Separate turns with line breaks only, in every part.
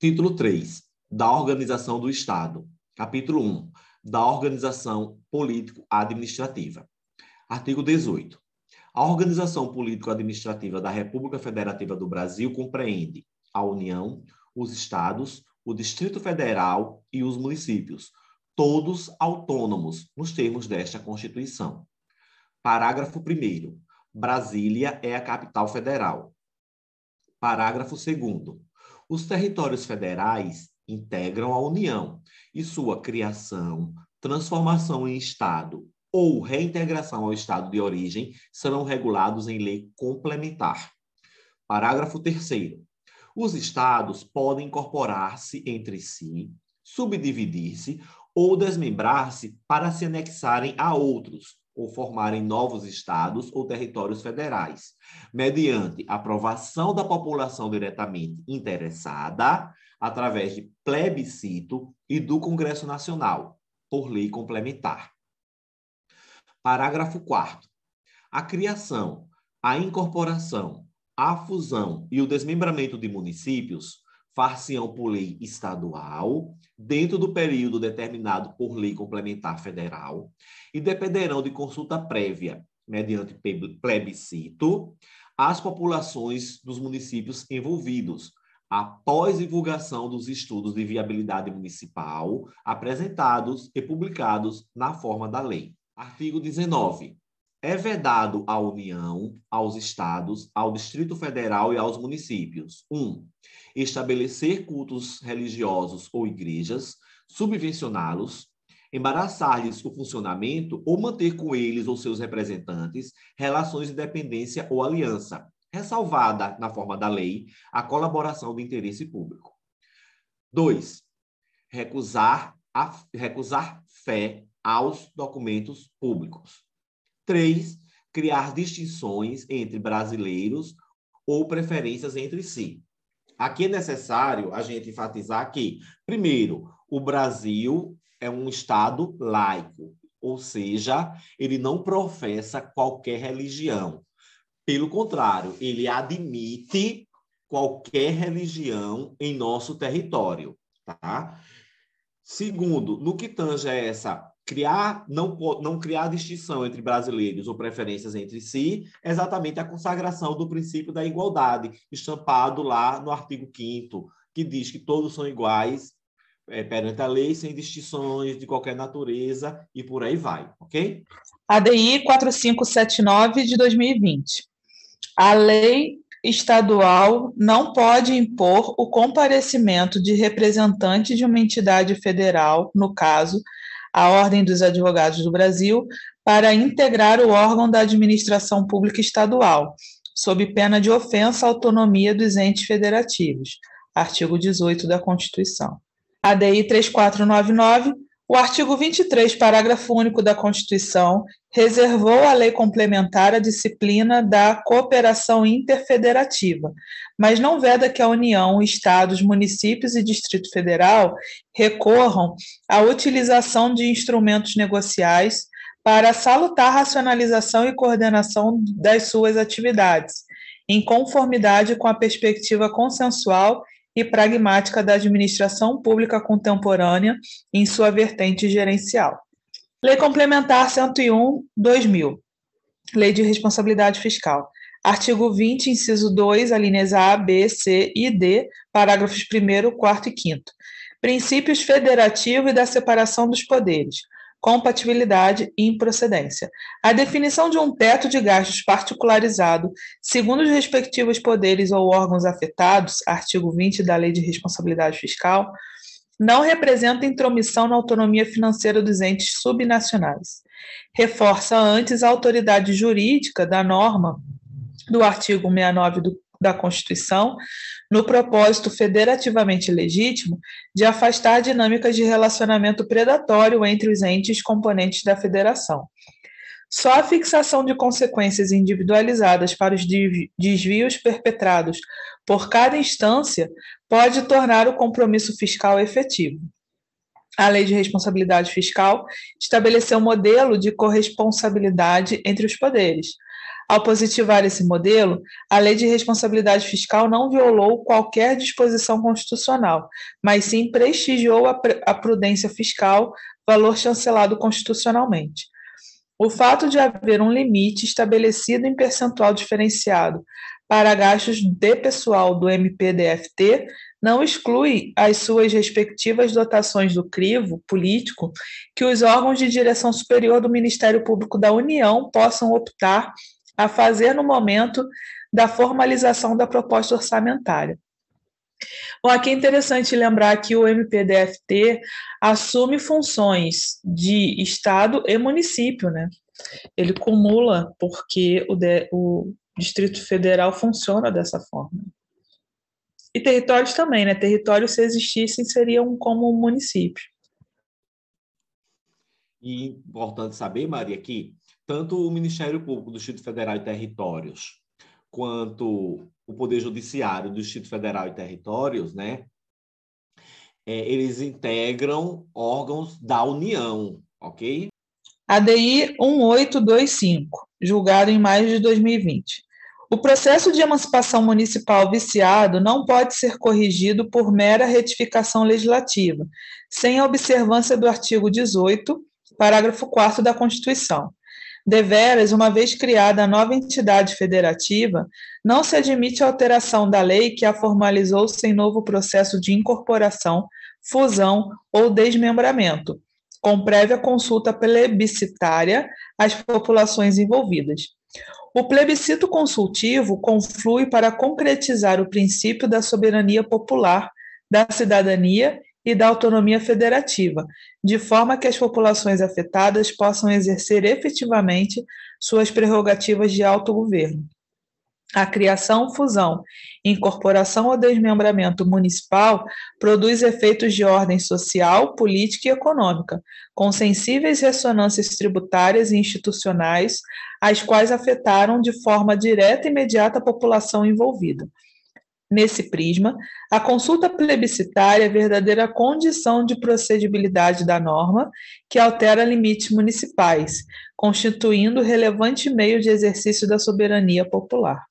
Título 3. Da organização do Estado. Capítulo 1. Da organização político-administrativa. Artigo 18. A organização político-administrativa da República Federativa do Brasil compreende a União, os Estados, o Distrito Federal e os municípios, todos autônomos nos termos desta Constituição. Parágrafo 1. Brasília é a capital federal. Parágrafo 2. Os territórios federais integram a União e sua criação, transformação em Estado ou reintegração ao Estado de origem serão regulados em lei complementar. Parágrafo 3. Os Estados podem incorporar-se entre si, subdividir-se ou desmembrar-se para se anexarem a outros, ou formarem novos estados ou territórios federais, mediante aprovação da população diretamente interessada, através de plebiscito e do Congresso Nacional, por lei complementar. Parágrafo 4. A criação, a incorporação, a fusão e o desmembramento de municípios far-se-ão por lei estadual, dentro do período determinado por lei complementar federal, e dependerão de consulta prévia, mediante plebiscito, às populações dos municípios envolvidos, após divulgação dos estudos de viabilidade municipal apresentados e publicados na forma da lei. Artigo 19 é vedado à União, aos Estados, ao Distrito Federal e aos municípios. 1. Um, estabelecer cultos religiosos ou igrejas, subvencioná-los, embaraçar-lhes o funcionamento ou manter com eles ou seus representantes relações de dependência ou aliança, ressalvada, na forma da lei, a colaboração de interesse público. 2. Recusar, a, recusar fé aos documentos públicos. Três, criar distinções entre brasileiros ou preferências entre si. Aqui é necessário a gente enfatizar que, primeiro, o Brasil é um Estado laico, ou seja, ele não professa qualquer religião. Pelo contrário, ele admite qualquer religião em nosso território, tá? Segundo, no que tange a essa criar não, não criar distinção entre brasileiros ou preferências entre si, exatamente a consagração do princípio da igualdade, estampado lá no artigo 5 que diz que todos são iguais é, perante a lei, sem distinções de qualquer natureza, e por aí vai, ok?
ADI 4579 de 2020. A lei estadual não pode impor o comparecimento de representante de uma entidade federal, no caso, a Ordem dos Advogados do Brasil para integrar o órgão da administração pública estadual, sob pena de ofensa à autonomia dos entes federativos. Artigo 18 da Constituição. ADI 3499 o artigo 23, parágrafo único da Constituição, reservou à lei complementar a disciplina da cooperação interfederativa, mas não veda que a União, Estados, municípios e Distrito Federal recorram à utilização de instrumentos negociais para salutar racionalização e coordenação das suas atividades, em conformidade com a perspectiva consensual e pragmática da administração pública contemporânea em sua vertente gerencial. Lei Complementar 101, 2000. Lei de Responsabilidade Fiscal. Artigo 20, inciso 2, alíneas A, B, C e D, parágrafos 1, 4 e 5. Princípios federativo e da separação dos poderes compatibilidade e improcedência. A definição de um teto de gastos particularizado, segundo os respectivos poderes ou órgãos afetados, artigo 20 da Lei de Responsabilidade Fiscal, não representa intromissão na autonomia financeira dos entes subnacionais. Reforça antes a autoridade jurídica da norma do artigo 69 do da Constituição, no propósito federativamente legítimo de afastar dinâmicas de relacionamento predatório entre os entes componentes da federação. Só a fixação de consequências individualizadas para os desvios perpetrados por cada instância pode tornar o compromisso fiscal efetivo. A Lei de Responsabilidade Fiscal estabeleceu um modelo de corresponsabilidade entre os poderes, Ao positivar esse modelo, a Lei de Responsabilidade Fiscal não violou qualquer disposição constitucional, mas sim prestigiou a prudência fiscal, valor chancelado constitucionalmente. O fato de haver um limite estabelecido em percentual diferenciado para gastos de pessoal do MPDFT não exclui as suas respectivas dotações do crivo político que os órgãos de direção superior do Ministério Público da União possam optar a fazer no momento da formalização da proposta orçamentária. Bom, aqui é interessante lembrar que o MPDFT assume funções de Estado e município, né? Ele cumula, porque o, de, o Distrito Federal funciona dessa forma. E territórios também, né? Territórios, se existissem, seriam como um município.
E importante saber, Maria, que tanto o Ministério Público do Distrito Federal e Territórios, quanto o Poder Judiciário do Distrito Federal e Territórios, né? É, eles integram órgãos da União, ok?
ADI 1825, julgado em maio de 2020. O processo de emancipação municipal viciado não pode ser corrigido por mera retificação legislativa, sem a observância do artigo 18, parágrafo 4 da Constituição. Deveras, uma vez criada a nova entidade federativa, não se admite alteração da lei que a formalizou sem novo processo de incorporação, fusão ou desmembramento, com prévia consulta plebiscitária às populações envolvidas. O plebiscito consultivo conflui para concretizar o princípio da soberania popular, da cidadania e da autonomia federativa, de forma que as populações afetadas possam exercer efetivamente suas prerrogativas de autogoverno. A criação, fusão, incorporação ou desmembramento municipal produz efeitos de ordem social, política e econômica, com sensíveis ressonâncias tributárias e institucionais, as quais afetaram de forma direta e imediata a população envolvida. Nesse prisma, a consulta plebiscitária é verdadeira condição de procedibilidade da norma que altera limites municipais, constituindo relevante meio de exercício da soberania popular.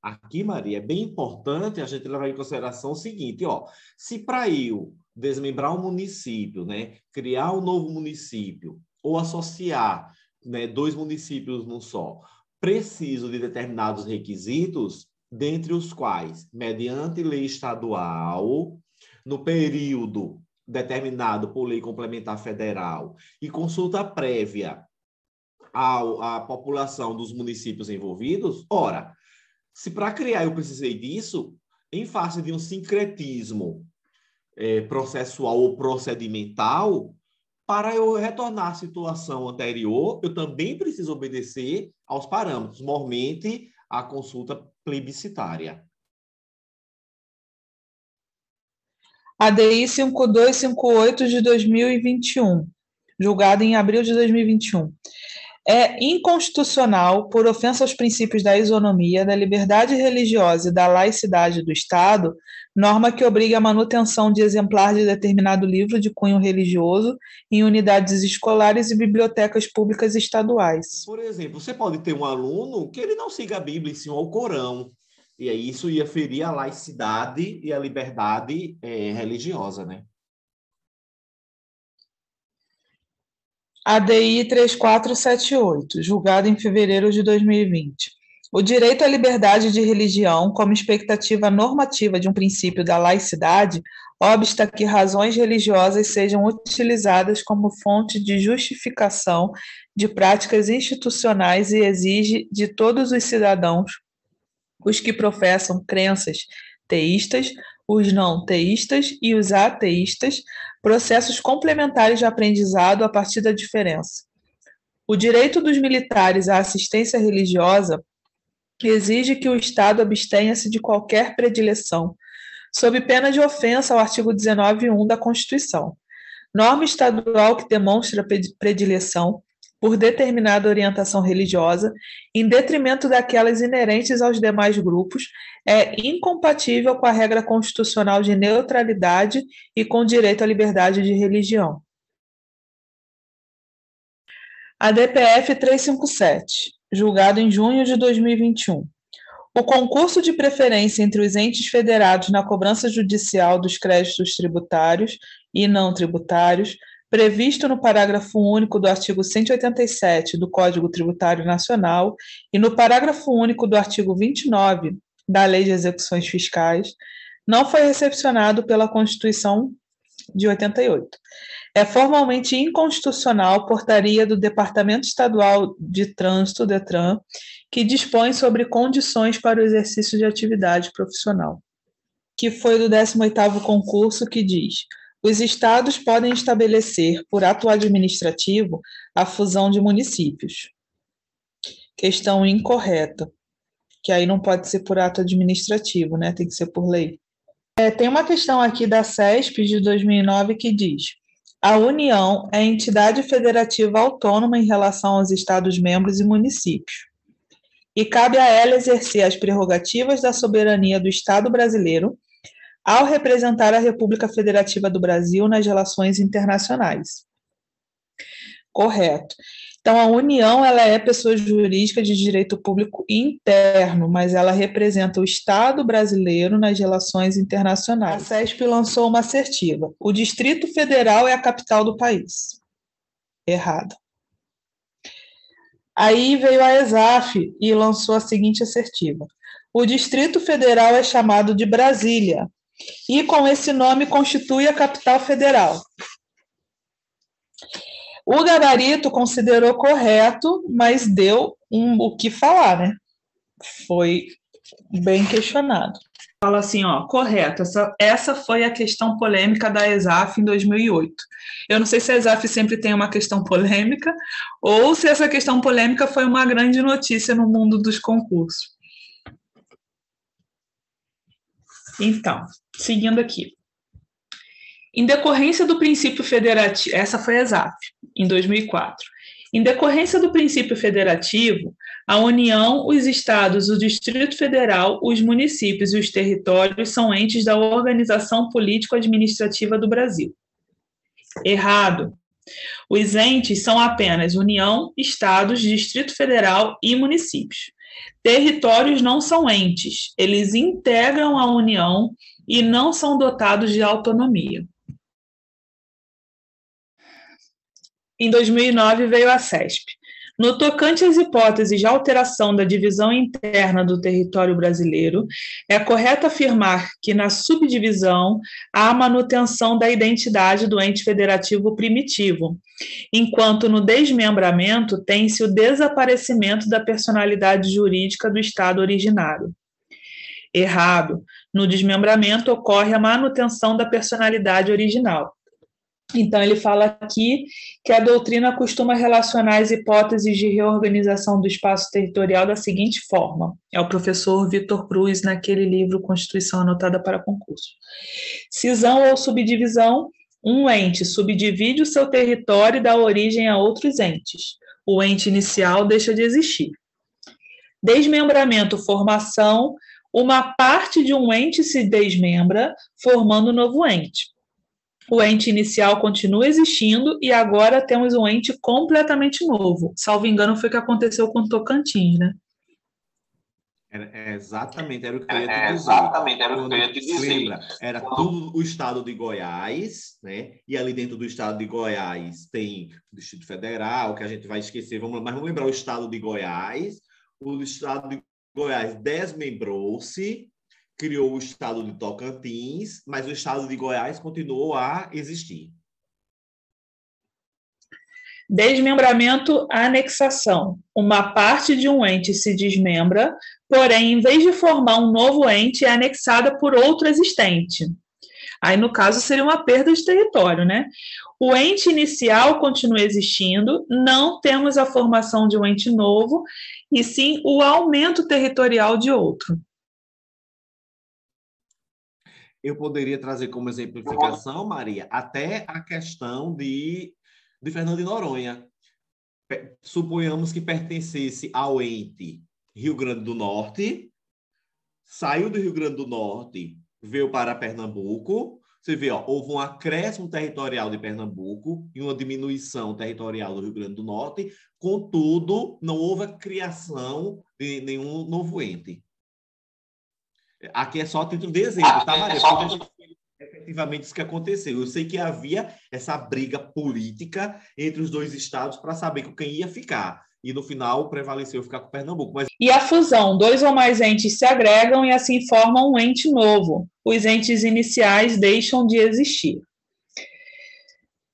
Aqui, Maria, é bem importante a gente levar em consideração o seguinte, ó, se para eu desmembrar um município, né, criar um novo município ou associar né, dois municípios num só, preciso de determinados requisitos, dentre os quais, mediante lei estadual, no período determinado por lei complementar federal e consulta prévia à, à população dos municípios envolvidos, ora, se para criar eu precisei disso, em face de um sincretismo é, processual ou procedimental, para eu retornar à situação anterior, eu também preciso obedecer aos parâmetros, mormente a consulta plebiscitária.
ADI 5258 de 2021, julgado em abril de 2021 é inconstitucional por ofensa aos princípios da isonomia, da liberdade religiosa e da laicidade do Estado, norma que obriga a manutenção de exemplar de determinado livro de cunho religioso em unidades escolares e bibliotecas públicas estaduais.
Por exemplo, você pode ter um aluno que ele não siga a Bíblia e sim o Corão, e aí isso ia ferir a laicidade e a liberdade é, religiosa, né?
ADI 3478, julgado em fevereiro de 2020. O direito à liberdade de religião, como expectativa normativa de um princípio da laicidade, obsta que razões religiosas sejam utilizadas como fonte de justificação de práticas institucionais e exige de todos os cidadãos, os que professam crenças teístas, os não teístas e os ateístas, processos complementares de aprendizado a partir da diferença. O direito dos militares à assistência religiosa exige que o Estado abstenha-se de qualquer predileção, sob pena de ofensa ao artigo 19.1 da Constituição. Norma estadual que demonstra predileção por determinada orientação religiosa, em detrimento daquelas inerentes aos demais grupos, é incompatível com a regra constitucional de neutralidade e com o direito à liberdade de religião. A DPF 357, julgado em junho de 2021. O concurso de preferência entre os entes federados na cobrança judicial dos créditos tributários e não tributários, previsto no parágrafo único do artigo 187 do Código Tributário Nacional e no parágrafo único do artigo 29 da Lei de Execuções Fiscais, não foi recepcionado pela Constituição de 88. É formalmente inconstitucional portaria do Departamento Estadual de Trânsito, DETRAN, que dispõe sobre condições para o exercício de atividade profissional, que foi do 18º concurso que diz: os estados podem estabelecer, por ato administrativo, a fusão de municípios. Questão incorreta, que aí não pode ser por ato administrativo, né? Tem que ser por lei. É, tem uma questão aqui da CESP de 2009 que diz: a União é entidade federativa autônoma em relação aos Estados-membros e municípios e cabe a ela exercer as prerrogativas da soberania do Estado brasileiro ao representar a República Federativa do Brasil nas relações internacionais. Correto. Então, a União ela é pessoa jurídica de direito público interno, mas ela representa o Estado brasileiro nas relações internacionais. A CESP lançou uma assertiva: o Distrito Federal é a capital do país. Errado. Aí veio a ESAF e lançou a seguinte assertiva: o Distrito Federal é chamado de Brasília e, com esse nome, constitui a capital federal. O gabarito considerou correto, mas deu um, o que falar, né? Foi bem questionado fala assim, ó, correto, essa, essa foi a questão polêmica da ESAF em 2008. Eu não sei se a ESAF sempre tem uma questão polêmica ou se essa questão polêmica foi uma grande notícia no mundo dos concursos. Então, seguindo aqui. Em decorrência do princípio federativo, essa foi a ESAF, em 2004. Em decorrência do princípio federativo, a União, os estados, o Distrito Federal, os municípios e os territórios são entes da organização político-administrativa do Brasil. Errado. Os entes são apenas União, estados, Distrito Federal e municípios. Territórios não são entes, eles integram a União e não são dotados de autonomia. Em 2009 veio a CESP, no tocante às hipóteses de alteração da divisão interna do território brasileiro, é correto afirmar que na subdivisão há manutenção da identidade do ente federativo primitivo, enquanto no desmembramento tem-se o desaparecimento da personalidade jurídica do Estado originário. Errado. No desmembramento ocorre a manutenção da personalidade original. Então, ele fala aqui que a doutrina costuma relacionar as hipóteses de reorganização do espaço territorial da seguinte forma: é o professor Vitor Cruz, naquele livro Constituição Anotada para Concurso. Cisão ou subdivisão: um ente subdivide o seu território e dá origem a outros entes. O ente inicial deixa de existir. Desmembramento, formação: uma parte de um ente se desmembra, formando um novo ente o ente inicial continua existindo e agora temos um ente completamente novo. Salvo engano, foi o que aconteceu com Tocantins, né?
É, exatamente, era o que eu ia te é, dizer. exatamente, era o que eu ia te dizer. Lembra, era tudo o estado de Goiás, né? E ali dentro do estado de Goiás tem o Distrito Federal, que a gente vai esquecer, vamos, mas vamos lembrar o estado de Goiás. O estado de Goiás desmembrou-se criou o estado de Tocantins, mas o estado de Goiás continuou a existir.
Desmembramento, anexação. Uma parte de um ente se desmembra, porém, em vez de formar um novo ente, é anexada por outro existente. Aí, no caso, seria uma perda de território, né? O ente inicial continua existindo, não temos a formação de um ente novo, e sim o aumento territorial de outro
eu poderia trazer como exemplificação, Maria, até a questão de, de Fernando de Noronha. Suponhamos que pertencesse ao ente Rio Grande do Norte, saiu do Rio Grande do Norte, veio para Pernambuco, Você vê, ó, houve um acréscimo territorial de Pernambuco e uma diminuição territorial do Rio Grande do Norte, contudo, não houve a criação de nenhum novo ente. Aqui é só título de exemplo, tá, Maria? É efetivamente isso que aconteceu. Eu sei que havia essa briga política entre os dois estados para saber com quem ia ficar e no final prevaleceu ficar com Pernambuco. Mas...
E a fusão, dois ou mais entes se agregam e assim formam um ente novo. Os entes iniciais deixam de existir.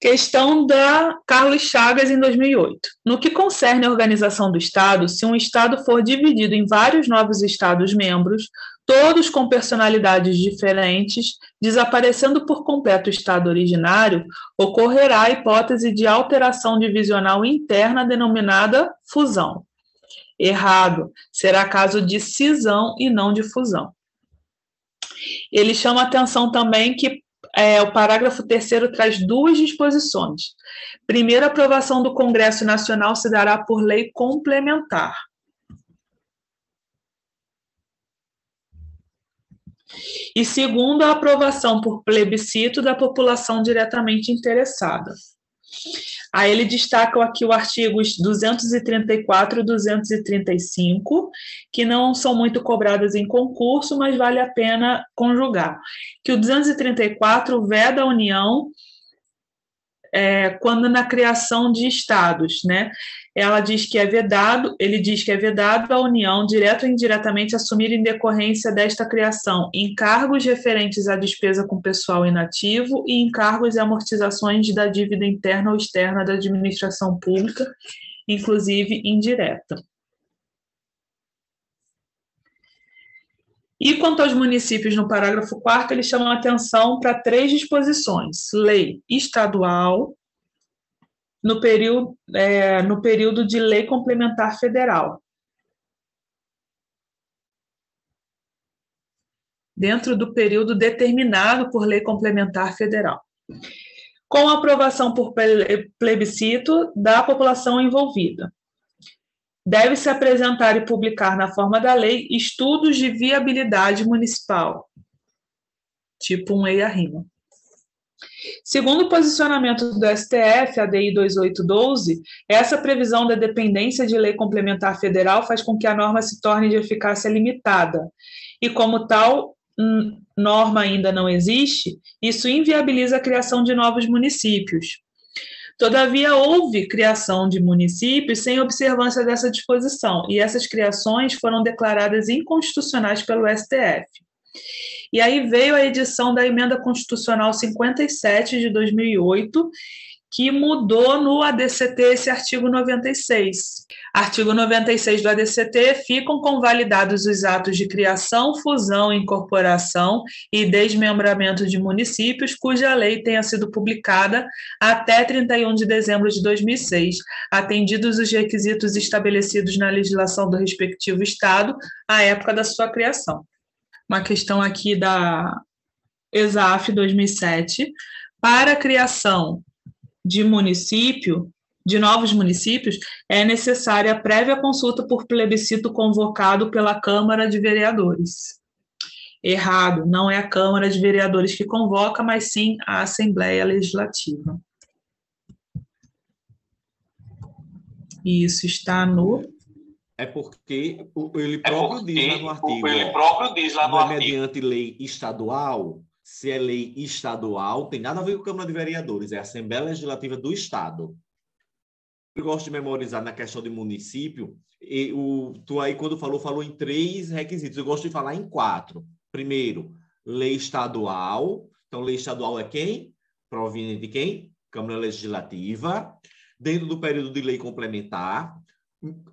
Questão da Carlos Chagas em 2008. No que concerne a organização do Estado, se um Estado for dividido em vários novos Estados-membros, todos com personalidades diferentes, desaparecendo por completo o Estado originário, ocorrerá a hipótese de alteração divisional interna denominada fusão. Errado, será caso de cisão e não de fusão. Ele chama atenção também que é, o parágrafo terceiro traz duas disposições. Primeiro, a aprovação do Congresso Nacional se dará por lei complementar. E segundo, a aprovação por plebiscito da população diretamente interessada. Aí ele destaca aqui o artigos 234 e 235, que não são muito cobradas em concurso, mas vale a pena conjugar. Que o 234 veda a União é, quando na criação de estados, né? ela diz que é vedado, ele diz que é vedado à União, direto ou indiretamente, assumir em decorrência desta criação encargos referentes à despesa com pessoal inativo e encargos e amortizações da dívida interna ou externa da administração pública, inclusive indireta. E quanto aos municípios, no parágrafo 4 ele chama atenção para três disposições: lei estadual, no período, é, no período de lei complementar federal. Dentro do período determinado por lei complementar federal. Com aprovação por plebiscito da população envolvida. Deve-se apresentar e publicar na forma da lei estudos de viabilidade municipal, tipo um EIA-RIMA. Segundo o posicionamento do STF, a DI 2812, essa previsão da dependência de lei complementar federal faz com que a norma se torne de eficácia limitada. E, como tal norma ainda não existe, isso inviabiliza a criação de novos municípios. Todavia, houve criação de municípios sem observância dessa disposição, e essas criações foram declaradas inconstitucionais pelo STF. E aí veio a edição da Emenda Constitucional 57 de 2008, que mudou no ADCT esse artigo 96. Artigo 96 do ADCT ficam convalidados os atos de criação, fusão, incorporação e desmembramento de municípios cuja lei tenha sido publicada até 31 de dezembro de 2006, atendidos os requisitos estabelecidos na legislação do respectivo estado à época da sua criação. Uma questão aqui da ESAF 2007, para a criação de município, de novos municípios, é necessária a prévia consulta por plebiscito convocado pela Câmara de Vereadores. Errado, não é a Câmara de Vereadores que convoca, mas sim a Assembleia Legislativa. Isso está no
é porque ele é próprio, é diz, lá no artigo,
ele próprio diz lá no
é artigo. mediante lei estadual, se é lei estadual, tem nada a ver com a Câmara de Vereadores, é a Assembleia Legislativa do Estado. Eu gosto de memorizar na questão de município, e o, tu aí, quando falou, falou em três requisitos. Eu gosto de falar em quatro. Primeiro, lei estadual. Então, lei estadual é quem? Proveniente de quem? Câmara Legislativa. Dentro do período de lei complementar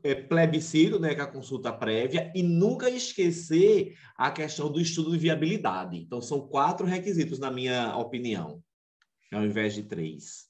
é, plebiscito, né, que é a consulta prévia, e nunca esquecer a questão do estudo de viabilidade. Então, são quatro requisitos, na minha opinião, ao invés de três.